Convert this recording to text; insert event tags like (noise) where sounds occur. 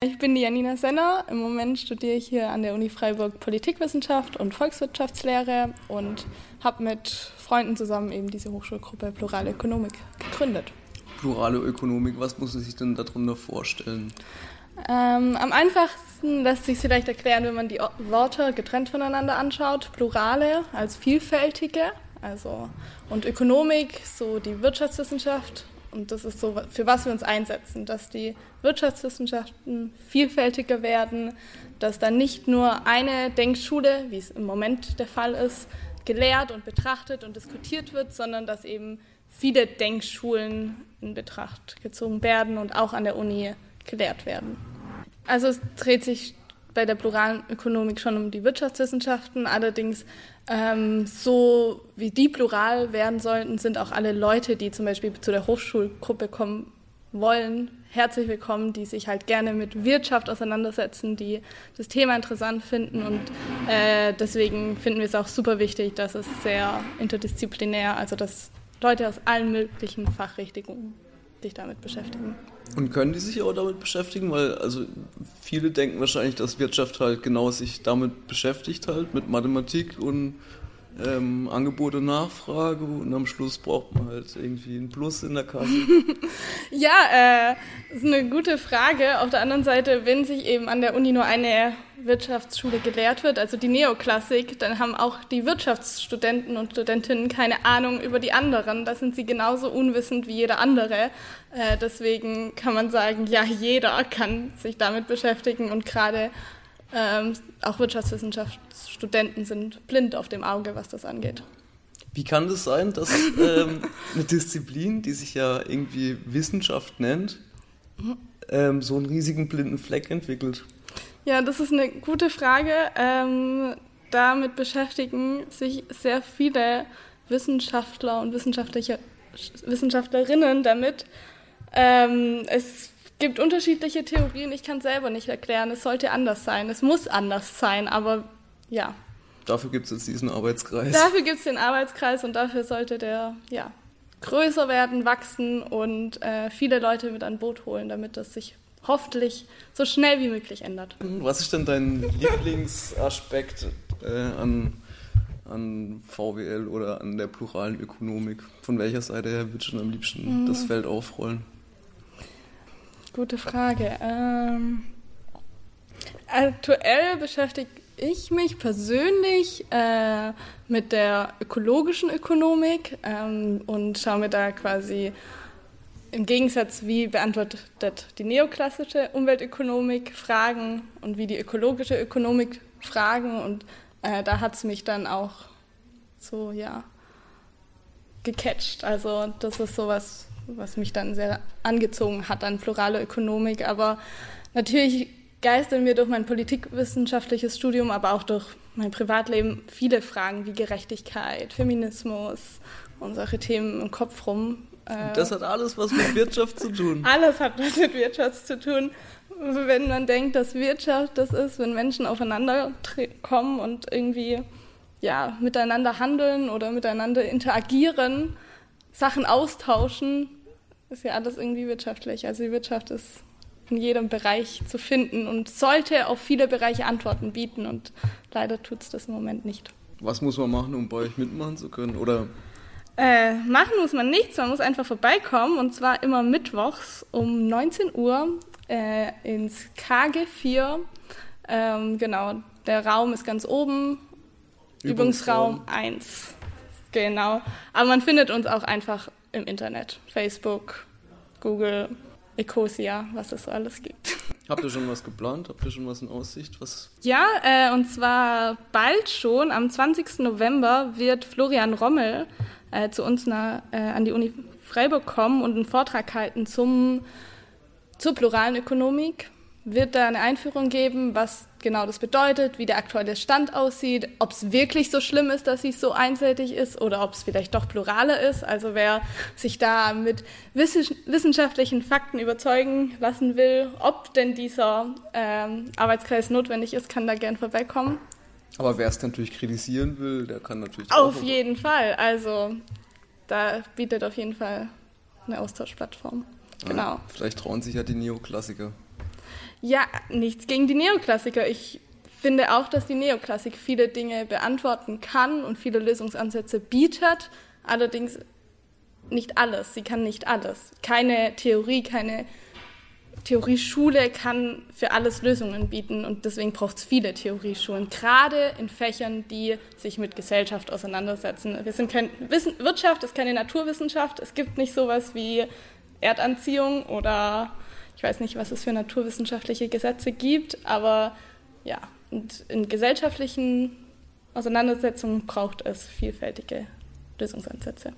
Ich bin die Janina Senner. Im Moment studiere ich hier an der Uni Freiburg Politikwissenschaft und Volkswirtschaftslehre und habe mit Freunden zusammen eben diese Hochschulgruppe Plurale Ökonomik gegründet. Plurale Ökonomik, was muss man sich denn darunter vorstellen? Ähm, am einfachsten lässt sich vielleicht erklären, wenn man die Worte getrennt voneinander anschaut. Plurale als vielfältige, also und Ökonomik, so die Wirtschaftswissenschaft und das ist so, für was wir uns einsetzen, dass die Wirtschaftswissenschaften vielfältiger werden, dass da nicht nur eine Denkschule, wie es im Moment der Fall ist, gelehrt und betrachtet und diskutiert wird, sondern dass eben viele Denkschulen in Betracht gezogen werden und auch an der Uni gelehrt werden. Also es dreht sich bei der pluralen Ökonomik schon um die Wirtschaftswissenschaften. Allerdings ähm, so wie die plural werden sollten, sind auch alle Leute, die zum Beispiel zu der Hochschulgruppe kommen wollen, herzlich willkommen, die sich halt gerne mit Wirtschaft auseinandersetzen, die das Thema interessant finden und äh, deswegen finden wir es auch super wichtig, dass es sehr interdisziplinär, also dass Leute aus allen möglichen Fachrichtungen sich damit beschäftigen. Und können die sich auch damit beschäftigen? Weil also viele denken wahrscheinlich, dass Wirtschaft halt genau sich damit beschäftigt halt, mit Mathematik und ähm, Angebot und Nachfrage und am Schluss braucht man halt irgendwie einen Plus in der Kasse. (laughs) ja, äh, ist eine gute Frage. Auf der anderen Seite, wenn sich eben an der Uni nur eine Wirtschaftsschule gelehrt wird, also die Neoklassik, dann haben auch die Wirtschaftsstudenten und Studentinnen keine Ahnung über die anderen. Da sind sie genauso unwissend wie jeder andere. Äh, deswegen kann man sagen, ja, jeder kann sich damit beschäftigen und gerade ähm, auch Wirtschaftswissenschaftsstudenten sind blind auf dem Auge, was das angeht. Wie kann das sein, dass ähm, eine Disziplin, die sich ja irgendwie Wissenschaft nennt, ähm, so einen riesigen blinden Fleck entwickelt? Ja, das ist eine gute Frage. Ähm, damit beschäftigen sich sehr viele Wissenschaftler und Wissenschaftliche, Wissenschaftlerinnen damit. Ähm, es gibt unterschiedliche Theorien, ich kann es selber nicht erklären. Es sollte anders sein, es muss anders sein, aber ja. Dafür gibt es jetzt diesen Arbeitskreis. Dafür gibt es den Arbeitskreis und dafür sollte der ja, größer werden, wachsen und äh, viele Leute mit an Boot holen, damit das sich hoffentlich so schnell wie möglich ändert. Was ist denn dein Lieblingsaspekt äh, an, an VWL oder an der pluralen Ökonomik? Von welcher Seite her würdest du am liebsten mhm. das Feld aufrollen? Gute Frage. Ähm, aktuell beschäftige ich mich persönlich äh, mit der ökologischen Ökonomik ähm, und schaue mir da quasi im Gegensatz, wie beantwortet die neoklassische Umweltökonomik Fragen und wie die ökologische Ökonomik Fragen. Und äh, da hat es mich dann auch so, ja, gecatcht. Also das ist sowas, was mich dann sehr angezogen hat an plurale Ökonomik. Aber natürlich geistern mir durch mein politikwissenschaftliches Studium, aber auch durch mein Privatleben viele Fragen wie Gerechtigkeit, Feminismus und solche Themen im Kopf rum. Äh, das hat alles was mit Wirtschaft zu tun. (laughs) Alles hat was mit Wirtschaft zu tun. Wenn man denkt, dass Wirtschaft das ist, wenn Menschen aufeinander kommen und irgendwie ja, miteinander handeln oder miteinander interagieren, Sachen austauschen, ist ja alles irgendwie wirtschaftlich. Also die Wirtschaft ist in jedem Bereich zu finden und sollte auf viele Bereiche Antworten bieten und leider tut es das im Moment nicht. Was muss man machen, um bei euch mitmachen zu können? Oder? Äh, machen muss man nichts, man muss einfach vorbeikommen und zwar immer mittwochs um 19 Uhr äh, ins KG4. Ähm, genau, der Raum ist ganz oben, Übungsraum, Übungsraum 1. Genau, aber man findet uns auch einfach im Internet. Facebook, Google, Ecosia, was es so alles gibt. (laughs) Habt ihr schon was geplant? Habt ihr schon was in Aussicht? Was? Ja, äh, und zwar bald schon, am 20. November wird Florian Rommel äh, zu uns na, äh, an die Uni Freiburg kommen und einen Vortrag halten zum, zur pluralen Ökonomik wird da eine Einführung geben, was genau das bedeutet, wie der aktuelle Stand aussieht, ob es wirklich so schlimm ist, dass es so einseitig ist oder ob es vielleicht doch pluraler ist. Also wer sich da mit wissenschaftlichen Fakten überzeugen lassen will, ob denn dieser ähm, Arbeitskreis notwendig ist, kann da gern vorbeikommen. Aber wer es natürlich kritisieren will, der kann natürlich Auf jeden Fall. Also da bietet auf jeden Fall eine Austauschplattform. Genau. Ah, vielleicht trauen sich ja die Neoklassiker. Ja, nichts gegen die Neoklassiker. Ich finde auch, dass die Neoklassik viele Dinge beantworten kann und viele Lösungsansätze bietet. Allerdings nicht alles. Sie kann nicht alles. Keine Theorie, keine Theorieschule kann für alles Lösungen bieten und deswegen braucht es viele Theorieschulen, gerade in Fächern, die sich mit Gesellschaft auseinandersetzen. Wir sind kein Wissen, Wirtschaft ist keine Naturwissenschaft. Es gibt nicht sowas wie Erdanziehung oder ich weiß nicht, was es für naturwissenschaftliche Gesetze gibt, aber ja, und in gesellschaftlichen Auseinandersetzungen braucht es vielfältige Lösungsansätze.